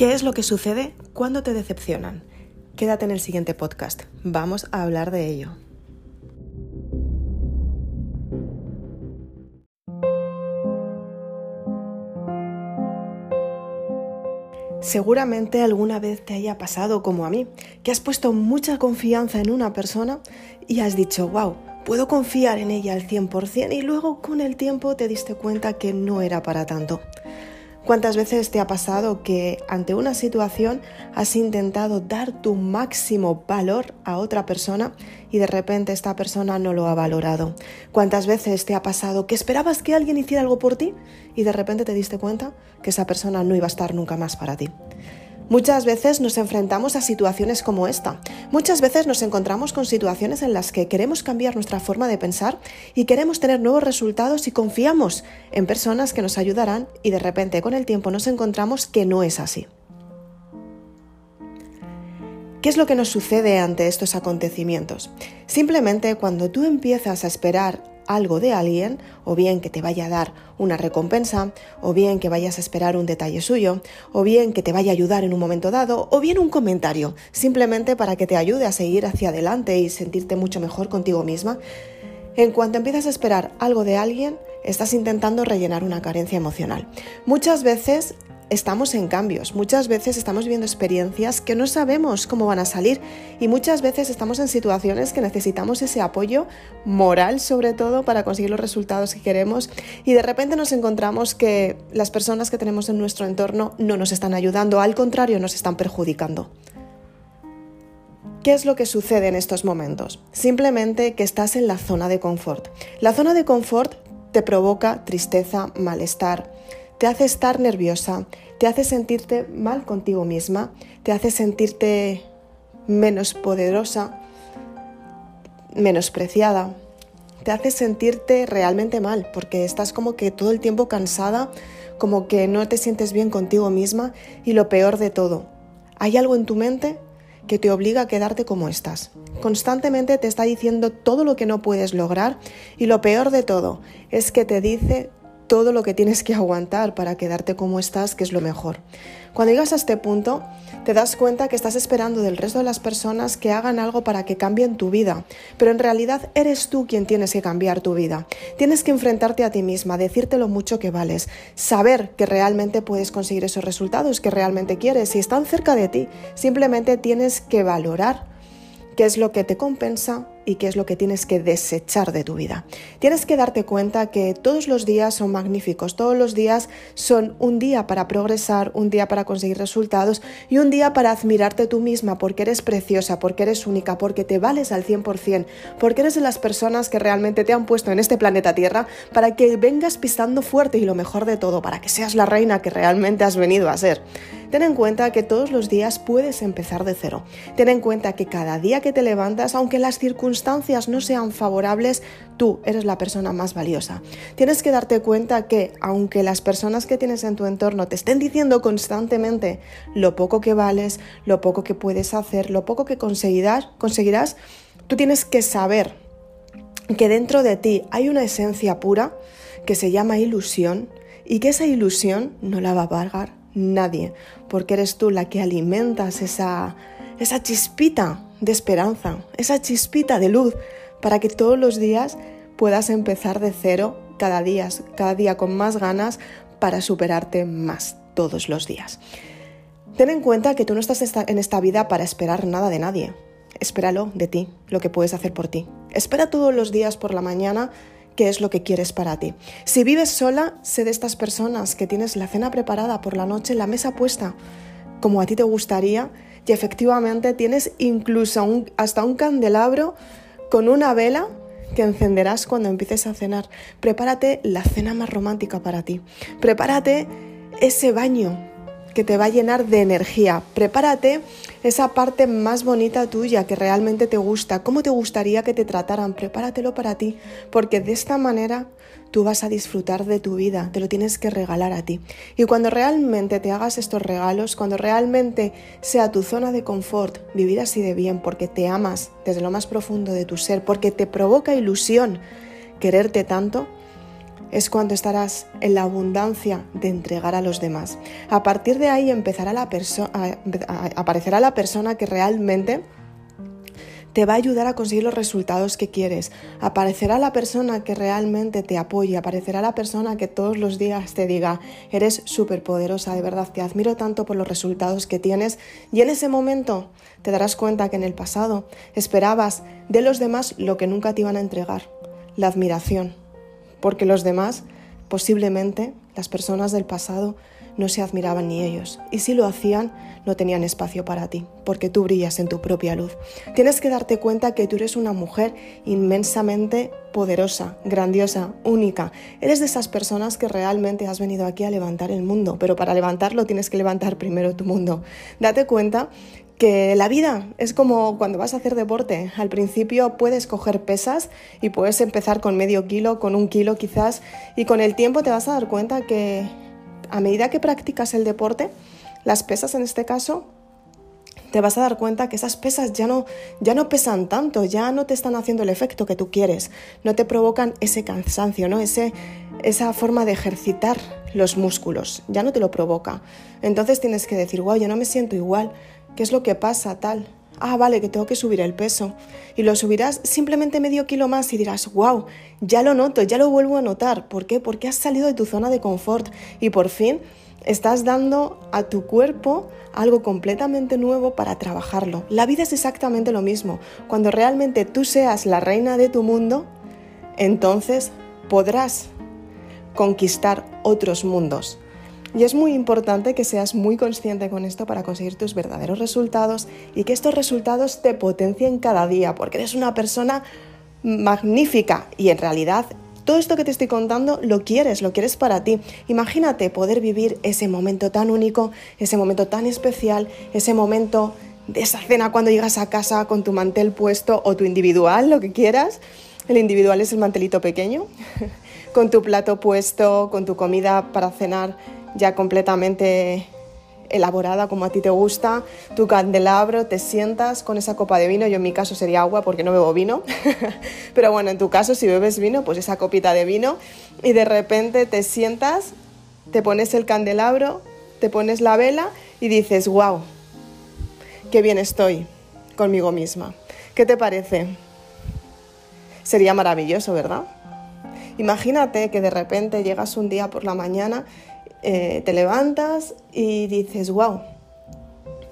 ¿Qué es lo que sucede cuando te decepcionan? Quédate en el siguiente podcast. Vamos a hablar de ello. Seguramente alguna vez te haya pasado como a mí, que has puesto mucha confianza en una persona y has dicho, wow, puedo confiar en ella al 100% y luego con el tiempo te diste cuenta que no era para tanto. ¿Cuántas veces te ha pasado que ante una situación has intentado dar tu máximo valor a otra persona y de repente esta persona no lo ha valorado? ¿Cuántas veces te ha pasado que esperabas que alguien hiciera algo por ti y de repente te diste cuenta que esa persona no iba a estar nunca más para ti? Muchas veces nos enfrentamos a situaciones como esta. Muchas veces nos encontramos con situaciones en las que queremos cambiar nuestra forma de pensar y queremos tener nuevos resultados y confiamos en personas que nos ayudarán y de repente con el tiempo nos encontramos que no es así. ¿Qué es lo que nos sucede ante estos acontecimientos? Simplemente cuando tú empiezas a esperar algo de alguien, o bien que te vaya a dar una recompensa, o bien que vayas a esperar un detalle suyo, o bien que te vaya a ayudar en un momento dado, o bien un comentario, simplemente para que te ayude a seguir hacia adelante y sentirte mucho mejor contigo misma. En cuanto empiezas a esperar algo de alguien, estás intentando rellenar una carencia emocional. Muchas veces estamos en cambios, muchas veces estamos viviendo experiencias que no sabemos cómo van a salir y muchas veces estamos en situaciones que necesitamos ese apoyo moral sobre todo para conseguir los resultados que queremos y de repente nos encontramos que las personas que tenemos en nuestro entorno no nos están ayudando, al contrario nos están perjudicando. ¿Qué es lo que sucede en estos momentos? Simplemente que estás en la zona de confort. La zona de confort te provoca tristeza, malestar, te hace estar nerviosa, te hace sentirte mal contigo misma, te hace sentirte menos poderosa, menospreciada, te hace sentirte realmente mal porque estás como que todo el tiempo cansada, como que no te sientes bien contigo misma y lo peor de todo, hay algo en tu mente que te obliga a quedarte como estás. Constantemente te está diciendo todo lo que no puedes lograr y lo peor de todo es que te dice todo lo que tienes que aguantar para quedarte como estás, que es lo mejor. Cuando llegas a este punto, te das cuenta que estás esperando del resto de las personas que hagan algo para que cambien tu vida, pero en realidad eres tú quien tienes que cambiar tu vida. Tienes que enfrentarte a ti misma, decirte lo mucho que vales, saber que realmente puedes conseguir esos resultados que realmente quieres y están cerca de ti. Simplemente tienes que valorar qué es lo que te compensa y qué es lo que tienes que desechar de tu vida. Tienes que darte cuenta que todos los días son magníficos, todos los días son un día para progresar, un día para conseguir resultados y un día para admirarte tú misma porque eres preciosa, porque eres única, porque te vales al 100%, porque eres de las personas que realmente te han puesto en este planeta Tierra para que vengas pisando fuerte y lo mejor de todo, para que seas la reina que realmente has venido a ser. Ten en cuenta que todos los días puedes empezar de cero. Ten en cuenta que cada día que te levantas, aunque las circunstancias no sean favorables, tú eres la persona más valiosa. Tienes que darte cuenta que aunque las personas que tienes en tu entorno te estén diciendo constantemente lo poco que vales, lo poco que puedes hacer, lo poco que conseguirás, conseguirás tú tienes que saber que dentro de ti hay una esencia pura que se llama ilusión y que esa ilusión no la va a pagar nadie, porque eres tú la que alimentas esa, esa chispita de esperanza, esa chispita de luz, para que todos los días puedas empezar de cero cada día, cada día con más ganas para superarte más todos los días. Ten en cuenta que tú no estás en esta vida para esperar nada de nadie. Espéralo de ti, lo que puedes hacer por ti. Espera todos los días por la mañana qué es lo que quieres para ti. Si vives sola, sé de estas personas que tienes la cena preparada por la noche, la mesa puesta como a ti te gustaría y efectivamente tienes incluso hasta un candelabro con una vela que encenderás cuando empieces a cenar. Prepárate la cena más romántica para ti. Prepárate ese baño que te va a llenar de energía. Prepárate esa parte más bonita tuya que realmente te gusta, cómo te gustaría que te trataran. Prepáratelo para ti, porque de esta manera tú vas a disfrutar de tu vida, te lo tienes que regalar a ti. Y cuando realmente te hagas estos regalos, cuando realmente sea tu zona de confort vivir así de bien, porque te amas desde lo más profundo de tu ser, porque te provoca ilusión quererte tanto, es cuando estarás en la abundancia de entregar a los demás. A partir de ahí empezará la aparecerá la persona que realmente te va a ayudar a conseguir los resultados que quieres. Aparecerá la persona que realmente te apoye, aparecerá la persona que todos los días te diga, eres súper poderosa, de verdad, te admiro tanto por los resultados que tienes. Y en ese momento te darás cuenta que en el pasado esperabas de los demás lo que nunca te iban a entregar, la admiración. Porque los demás, posiblemente, las personas del pasado, no se admiraban ni ellos. Y si lo hacían, no tenían espacio para ti, porque tú brillas en tu propia luz. Tienes que darte cuenta que tú eres una mujer inmensamente poderosa, grandiosa, única. Eres de esas personas que realmente has venido aquí a levantar el mundo, pero para levantarlo tienes que levantar primero tu mundo. Date cuenta que la vida es como cuando vas a hacer deporte. Al principio puedes coger pesas y puedes empezar con medio kilo, con un kilo quizás, y con el tiempo te vas a dar cuenta que a medida que practicas el deporte, las pesas en este caso, te vas a dar cuenta que esas pesas ya no, ya no pesan tanto, ya no te están haciendo el efecto que tú quieres, no te provocan ese cansancio, ¿no? Ese, esa forma de ejercitar los músculos, ya no te lo provoca. Entonces tienes que decir, wow, yo no me siento igual, ¿qué es lo que pasa tal? Ah, vale, que tengo que subir el peso. Y lo subirás simplemente medio kilo más y dirás, wow, ya lo noto, ya lo vuelvo a notar. ¿Por qué? Porque has salido de tu zona de confort y por fin estás dando a tu cuerpo algo completamente nuevo para trabajarlo. La vida es exactamente lo mismo. Cuando realmente tú seas la reina de tu mundo, entonces podrás conquistar otros mundos. Y es muy importante que seas muy consciente con esto para conseguir tus verdaderos resultados y que estos resultados te potencien cada día, porque eres una persona magnífica y en realidad todo esto que te estoy contando lo quieres, lo quieres para ti. Imagínate poder vivir ese momento tan único, ese momento tan especial, ese momento de esa cena cuando llegas a casa con tu mantel puesto o tu individual, lo que quieras. El individual es el mantelito pequeño, con tu plato puesto, con tu comida para cenar ya completamente elaborada como a ti te gusta, tu candelabro, te sientas con esa copa de vino, yo en mi caso sería agua porque no bebo vino, pero bueno, en tu caso si bebes vino, pues esa copita de vino y de repente te sientas, te pones el candelabro, te pones la vela y dices, wow, qué bien estoy conmigo misma. ¿Qué te parece? Sería maravilloso, ¿verdad? Imagínate que de repente llegas un día por la mañana eh, te levantas y dices, wow,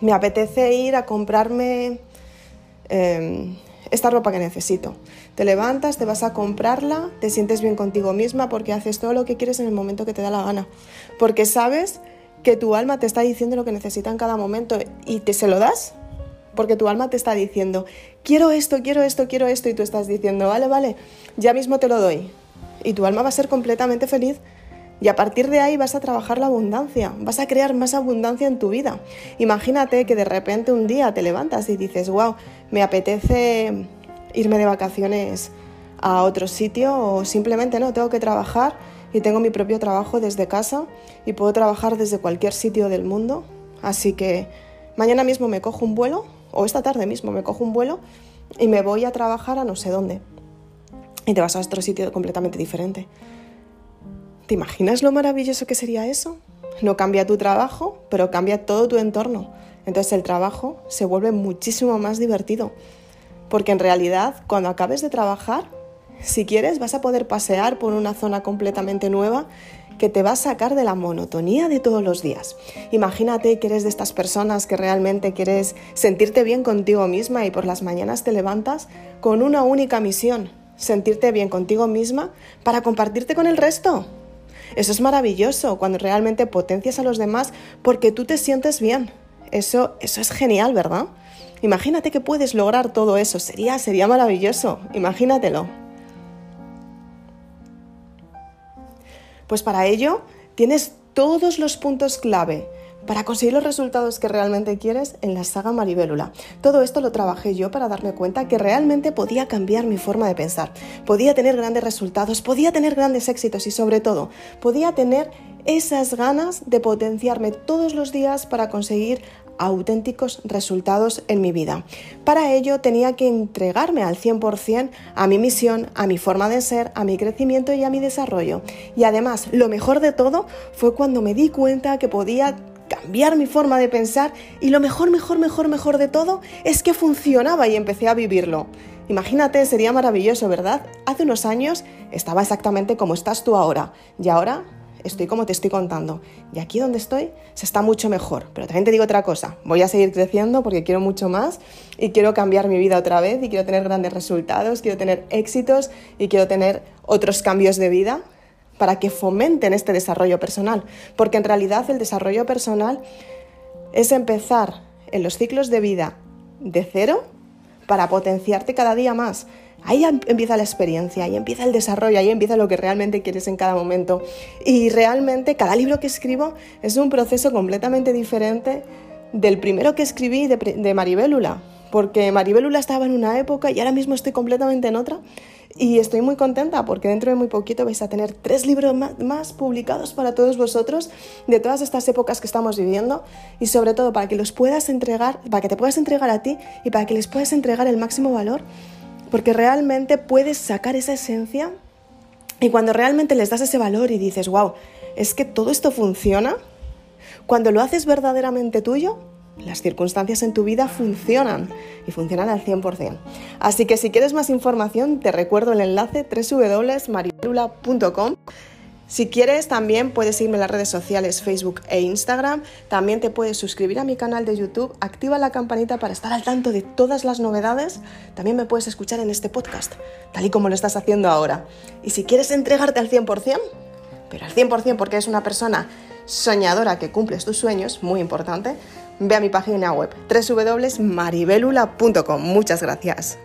me apetece ir a comprarme em, esta ropa que necesito. Te levantas, te vas a comprarla, te sientes bien contigo misma porque haces todo lo que quieres en el momento que te da la gana. Porque sabes que tu alma te está diciendo lo que necesita en cada momento y te se lo das. Porque tu alma te está diciendo, quiero esto, quiero esto, quiero esto, y tú estás diciendo, vale, vale, ya mismo te lo doy. Y tu alma va a ser completamente feliz y a partir de ahí vas a trabajar la abundancia, vas a crear más abundancia en tu vida. Imagínate que de repente un día te levantas y dices, wow, me apetece irme de vacaciones a otro sitio o simplemente no, tengo que trabajar y tengo mi propio trabajo desde casa y puedo trabajar desde cualquier sitio del mundo. Así que mañana mismo me cojo un vuelo o esta tarde mismo me cojo un vuelo y me voy a trabajar a no sé dónde. Y te vas a otro sitio completamente diferente. ¿Te imaginas lo maravilloso que sería eso? No cambia tu trabajo, pero cambia todo tu entorno. Entonces el trabajo se vuelve muchísimo más divertido. Porque en realidad, cuando acabes de trabajar, si quieres, vas a poder pasear por una zona completamente nueva que te va a sacar de la monotonía de todos los días. Imagínate que eres de estas personas que realmente quieres sentirte bien contigo misma y por las mañanas te levantas con una única misión, sentirte bien contigo misma para compartirte con el resto. Eso es maravilloso cuando realmente potencias a los demás porque tú te sientes bien. Eso, eso es genial, ¿verdad? Imagínate que puedes lograr todo eso. Sería, sería maravilloso. Imagínatelo. Pues para ello tienes todos los puntos clave para conseguir los resultados que realmente quieres en la saga Maribélula. Todo esto lo trabajé yo para darme cuenta que realmente podía cambiar mi forma de pensar, podía tener grandes resultados, podía tener grandes éxitos y sobre todo podía tener esas ganas de potenciarme todos los días para conseguir auténticos resultados en mi vida. Para ello tenía que entregarme al 100% a mi misión, a mi forma de ser, a mi crecimiento y a mi desarrollo. Y además, lo mejor de todo fue cuando me di cuenta que podía cambiar mi forma de pensar y lo mejor, mejor, mejor, mejor de todo es que funcionaba y empecé a vivirlo. Imagínate, sería maravilloso, ¿verdad? Hace unos años estaba exactamente como estás tú ahora y ahora estoy como te estoy contando. Y aquí donde estoy se está mucho mejor. Pero también te digo otra cosa, voy a seguir creciendo porque quiero mucho más y quiero cambiar mi vida otra vez y quiero tener grandes resultados, quiero tener éxitos y quiero tener otros cambios de vida para que fomenten este desarrollo personal. Porque en realidad el desarrollo personal es empezar en los ciclos de vida de cero para potenciarte cada día más. Ahí empieza la experiencia, ahí empieza el desarrollo, ahí empieza lo que realmente quieres en cada momento. Y realmente cada libro que escribo es un proceso completamente diferente del primero que escribí de, de Maribélula, porque Maribélula estaba en una época y ahora mismo estoy completamente en otra. Y estoy muy contenta porque dentro de muy poquito vais a tener tres libros más, publicados para todos vosotros de todas estas épocas que estamos viviendo y sobre todo para que los puedas entregar, para que te puedas entregar a ti y para que les puedas entregar el máximo valor porque realmente puedes sacar esa esencia y cuando realmente les das ese valor y dices, wow, es que todo esto funciona, cuando lo haces verdaderamente tuyo, las circunstancias en tu vida funcionan y funcionan al 100%. Así que si quieres más información, te recuerdo el enlace www.marielula.com si quieres, también puedes seguirme en las redes sociales Facebook e Instagram. También te puedes suscribir a mi canal de YouTube. Activa la campanita para estar al tanto de todas las novedades. También me puedes escuchar en este podcast, tal y como lo estás haciendo ahora. Y si quieres entregarte al 100%, pero al 100% porque eres una persona soñadora que cumples tus sueños, muy importante, ve a mi página web www.maribelula.com. Muchas gracias.